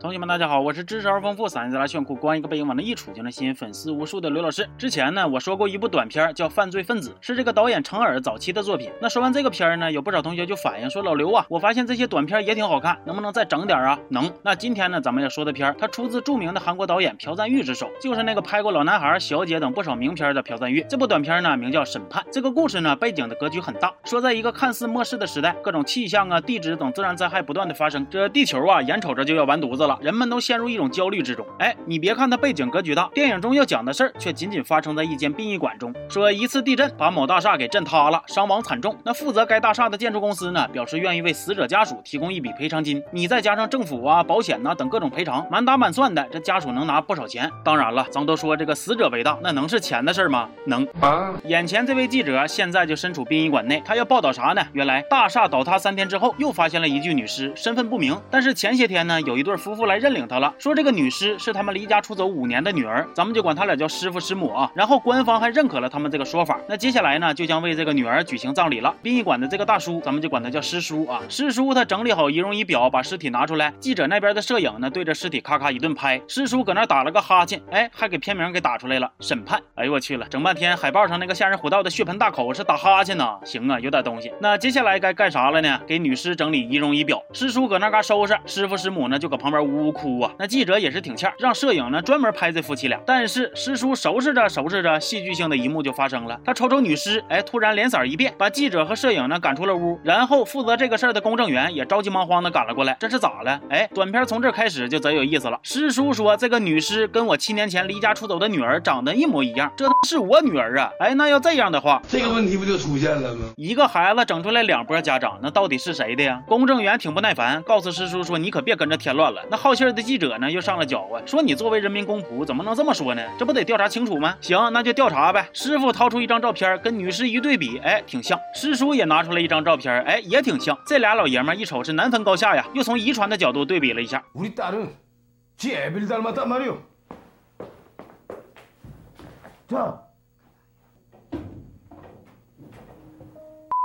同学们，大家好，我是知识而丰富、嗓音贼拉炫酷、光一个背影往那一杵就能吸引粉丝无数的刘老师。之前呢，我说过一部短片叫《犯罪分子》，是这个导演程耳早期的作品。那说完这个片儿呢，有不少同学就反映说：“老刘啊，我发现这些短片也挺好看，能不能再整点啊？”能。那今天呢，咱们要说的片儿，它出自著名的韩国导演朴赞玉之手，就是那个拍过《老男孩》《小姐》等不少名片的朴赞玉。这部短片呢，名叫《审判》。这个故事呢，背景的格局很大，说在一个看似末世的时代，各种气象啊、地质等自然灾害不断的发生，这地球啊，眼瞅着就要完犊子了，人们都陷入。一种焦虑之中，哎，你别看它背景格局大，电影中要讲的事儿却仅仅发生在一间殡仪馆中。说一次地震把某大厦给震塌了，伤亡惨重。那负责该大厦的建筑公司呢，表示愿意为死者家属提供一笔赔偿金。你再加上政府啊、保险呐等各种赔偿，满打满算的，这家属能拿不少钱。当然了，咱都说这个死者为大，那能是钱的事儿吗？能啊。眼前这位记者现在就身处殡仪馆内，他要报道啥呢？原来大厦倒塌三天之后，又发现了一具女尸，身份不明。但是前些天呢，有一对夫妇来认领她了。说这个女尸是他们离家出走五年的女儿，咱们就管他俩叫师傅师母啊。然后官方还认可了他们这个说法。那接下来呢，就将为这个女儿举行葬礼了。殡仪馆的这个大叔，咱们就管他叫师叔啊。师叔他整理好仪容仪表，把尸体拿出来。记者那边的摄影呢，对着尸体咔咔一顿拍。师叔搁那打了个哈欠，哎，还给片名给打出来了，审判。哎呦我去了，整半天海报上那个吓人虎道的血盆大口是打哈欠呢。行啊，有点东西。那接下来该干啥了呢？给女尸整理仪容仪表。师叔搁那嘎收拾，师傅师母呢就搁旁边呜呜哭啊。那记者也是挺欠。让摄影呢专门拍这夫妻俩，但是师叔收拾着收拾着，戏剧性的一幕就发生了。他瞅瞅女尸，哎，突然脸色一变，把记者和摄影呢赶出了屋。然后负责这个事儿的公证员也着急忙慌的赶了过来。这是咋了？哎，短片从这开始就贼有意思了。师叔说这个女尸跟我七年前离家出走的女儿长得一模一样，这是我女儿啊！哎，那要这样的话，这个问题不就出现了吗？一个孩子整出来两波家长，那到底是谁的呀？公证员挺不耐烦，告诉师叔说你可别跟着添乱了。那好信的记者呢又上了搅和，说你作为人民。公仆怎么能这么说呢？这不得调查清楚吗？行，那就调查呗。师傅掏出一张照片，跟女尸一对比，哎，挺像。师叔也拿出来一张照片，哎，也挺像。这俩老爷们一瞅是难分高下呀，又从遗传的角度对比了一下。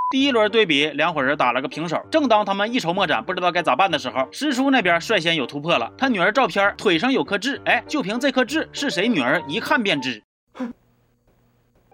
第一轮对比，两伙人打了个平手。正当他们一筹莫展，不知道该咋办的时候，师叔那边率先有突破了。他女儿照片腿上有颗痣，哎，就凭这颗痣是谁女儿，一看便知。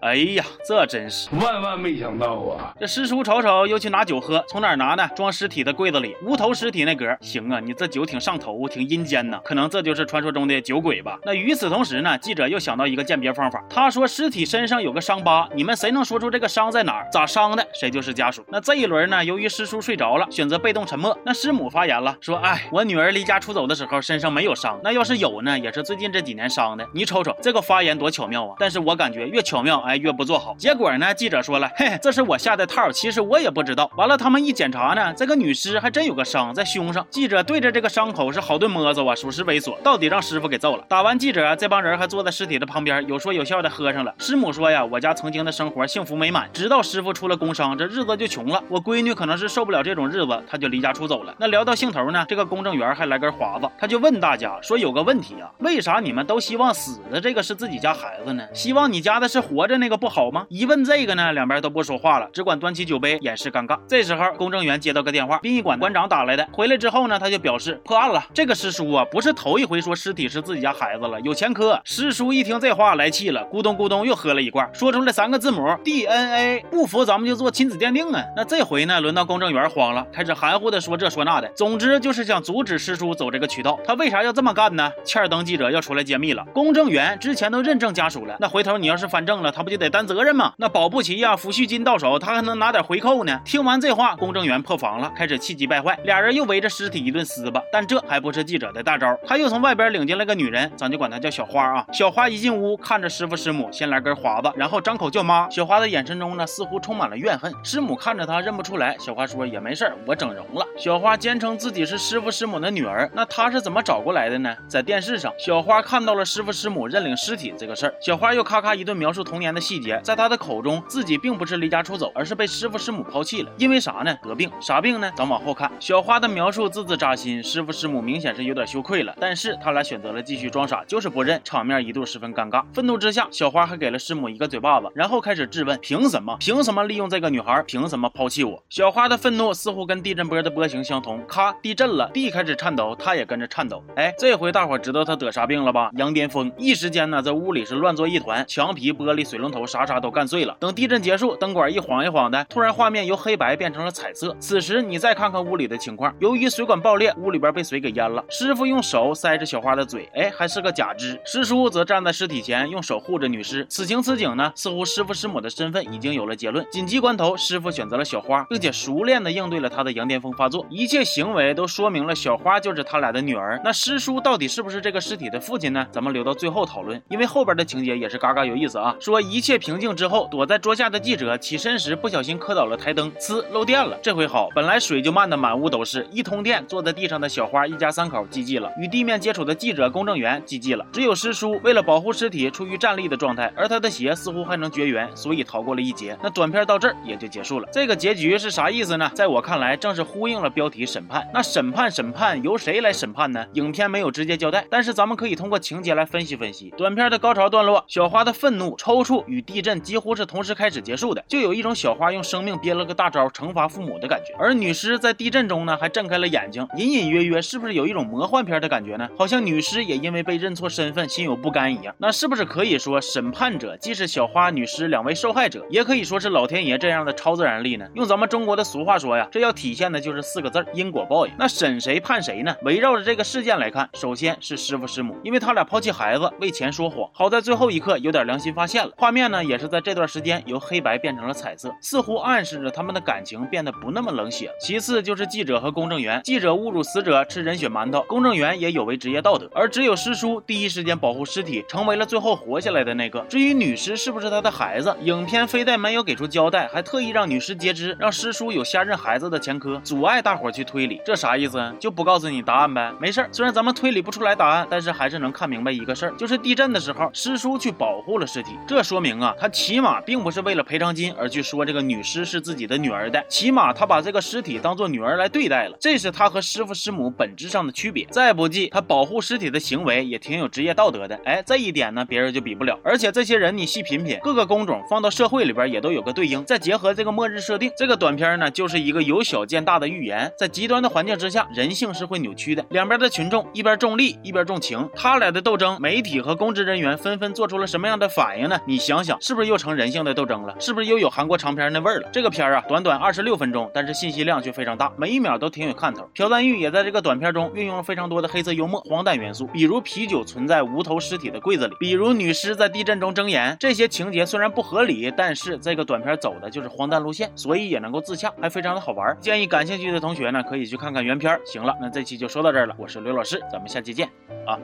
哎呀，这真是万万没想到啊！这师叔瞅瞅，又去拿酒喝，从哪儿拿呢？装尸体的柜子里，无头尸体那格。行啊，你这酒挺上头，挺阴间呐。可能这就是传说中的酒鬼吧？那与此同时呢，记者又想到一个鉴别方法。他说尸体身上有个伤疤，你们谁能说出这个伤在哪儿，咋伤的，谁就是家属。那这一轮呢，由于师叔睡着了，选择被动沉默。那师母发言了，说：“哎，我女儿离家出走的时候身上没有伤，那要是有呢，也是最近这几年伤的。你瞅瞅这个发言多巧妙啊！但是我感觉越巧妙，哎，越不做好。结果呢？记者说了，嘿，这是我下的套，其实我也不知道。完了，他们一检查呢，这个女尸还真有个伤在胸上。记者对着这个伤口是好顿摸索啊，属实猥琐，到底让师傅给揍了。打完记者，这帮人还坐在尸体的旁边，有说有笑的喝上了。师母说呀，我家曾经的生活幸福美满，直到师傅出了工伤，这日子就穷了。我闺女可能是受不了这种日子，她就离家出走了。那聊到兴头呢，这个公证员还来根华子，他就问大家说，有个问题啊，为啥你们都希望死的这个是自己家孩子呢？希望你家的是活着呢那个不好吗？一问这个呢，两。边都不说话了，只管端起酒杯掩饰尴尬。这时候，公证员接到个电话，殡仪馆馆长打来的。回来之后呢，他就表示破案了。这个师叔啊，不是头一回说尸体是自己家孩子了，有前科。师叔一听这话来气了，咕咚咕咚又喝了一罐，说出了三个字母 DNA。不服咱们就做亲子鉴定啊。那这回呢，轮到公证员慌了，开始含糊的说这说那的。总之就是想阻止师叔走这个渠道。他为啥要这么干呢？欠儿登记者要出来揭秘了。公证员之前都认证家属了，那回头你要是翻证了，他不就得担责任嘛？那保不齐呀。抚恤金到手，他还能拿点回扣呢。听完这话，公证员破防了，开始气急败坏，俩人又围着尸体一顿撕吧。但这还不是记者的大招，他又从外边领进来个女人，咱就管她叫小花啊。小花一进屋，看着师傅师母，先来根华子，然后张口叫妈。小花的眼神中呢，似乎充满了怨恨。师母看着她认不出来，小花说也没事我整容了。小花坚称自己是师傅师母的女儿，那她是怎么找过来的呢？在电视上，小花看到了师傅师母认领尸体这个事儿。小花又咔咔一顿描述童年的细节，在他的口中，自己并不是离家出走，而是被师傅师母抛弃了。因为啥呢？得病，啥病呢？咱往后看。小花的描述字字扎心，师傅师母明显是有点羞愧了，但是他俩选择了继续装傻，就是不认，场面一度十分尴尬。愤怒之下，小花还给了师母一个嘴巴子，然后开始质问：凭什么？凭什么利用这个女孩？凭什么抛弃我？小花的愤怒似乎跟地震波的波形相同，咔，地震了，地开始颤抖，她也跟着颤抖。哎，这回大伙知道她得啥病了吧？羊癫疯。一时间呢，这屋里是乱作一团，墙皮、玻璃、水龙头啥啥都干碎了。等地震结束，灯管一晃一晃的，突然画面由黑白变成了彩色。此时你再看看屋里的情况，由于水管爆裂，屋里边被水给淹了。师傅用手塞着小花的嘴，哎，还是个假肢。师叔则站在尸体前，用手护着女尸。此情此景呢，似乎师傅师母的身份已经有了结论。紧急关头，师傅选择了小花，并且熟练的应对了他的羊癫疯发作。一切行为都说明了小花就是他俩的女儿。那师叔到底是不是这个尸体的父亲呢？咱们留到最后讨论，因为后边的情节也是嘎嘎有意思啊。说一一切平静之后，躲在桌下的记者起身时不小心磕倒了台灯，呲漏电了。这回好，本来水就漫的满屋都是，一通电，坐在地上的小花一家三口寂寂了，与地面接触的记者、公证员寂寂了，只有师叔为了保护尸体处于站立的状态，而他的血似乎还能绝缘，所以逃过了一劫。那短片到这儿也就结束了。这个结局是啥意思呢？在我看来，正是呼应了标题审判。那审判审判由谁来审判呢？影片没有直接交代，但是咱们可以通过情节来分析分析。短片的高潮段落，小花的愤怒、抽搐与地震几乎是同时开始结束的，就有一种小花用生命憋了个大招惩罚父母的感觉。而女尸在地震中呢，还睁开了眼睛，隐隐约约是不是有一种魔幻片的感觉呢？好像女尸也因为被认错身份心有不甘一样。那是不是可以说审判者既是小花、女尸两位受害者，也可以说是老天爷这样的超自然力呢？用咱们中国的俗话说呀，这要体现的就是四个字因果报应。那审谁判谁呢？围绕着这个事件来看，首先是师傅师母，因为他俩抛弃孩子，为钱说谎，好在最后一刻有点良心发现了。画面呢，也是在这段时间由黑白变成了彩色，似乎暗示着他们的感情变得不那么冷血。其次就是记者和公证员，记者侮辱死者吃人血馒头，公证员也有违职业道德，而只有师叔第一时间保护尸体，成为了最后活下来的那个。至于女尸是不是他的孩子，影片非但没有给出交代，还特意让女尸截肢，让师叔有下认孩子的前科，阻碍大伙去推理。这啥意思？就不告诉你答案呗？没事儿，虽然咱们推理不出来答案，但是还是能看明白一个事儿，就是地震的时候，师叔去保护了尸体，这说明啊，他起码并不是为了赔偿金而去说这个女尸是自己的女儿的，起码他把这个尸体当做女儿来对待了，这是他和师傅师母本质上的区别。再不济，他保护尸体的行为也挺有职业道德的，哎，这一点呢，别人就比不了。而且这些人你细品品，各个工种放到社会里边也都有个对应，再结合这个末日设定，这个短片呢，就是一个由小见大的预言。在极端的环境之下，人性是会扭曲的。两边的群众一边重利，一边重情，他俩的斗争，媒体和公职人员纷纷做出了什么样的反应呢？你想想想，是不是又成人性的斗争了？是不是又有韩国长片那味儿了？这个片儿啊，短短二十六分钟，但是信息量却非常大，每一秒都挺有看头。朴赞玉也在这个短片中运用了非常多的黑色幽默、荒诞元素，比如啤酒存在无头尸体的柜子里，比如女尸在地震中睁眼，这些情节虽然不合理，但是这个短片走的就是荒诞路线，所以也能够自洽，还非常的好玩。建议感兴趣的同学呢，可以去看看原片。行了，那这期就说到这儿了，我是刘老师，咱们下期见啊。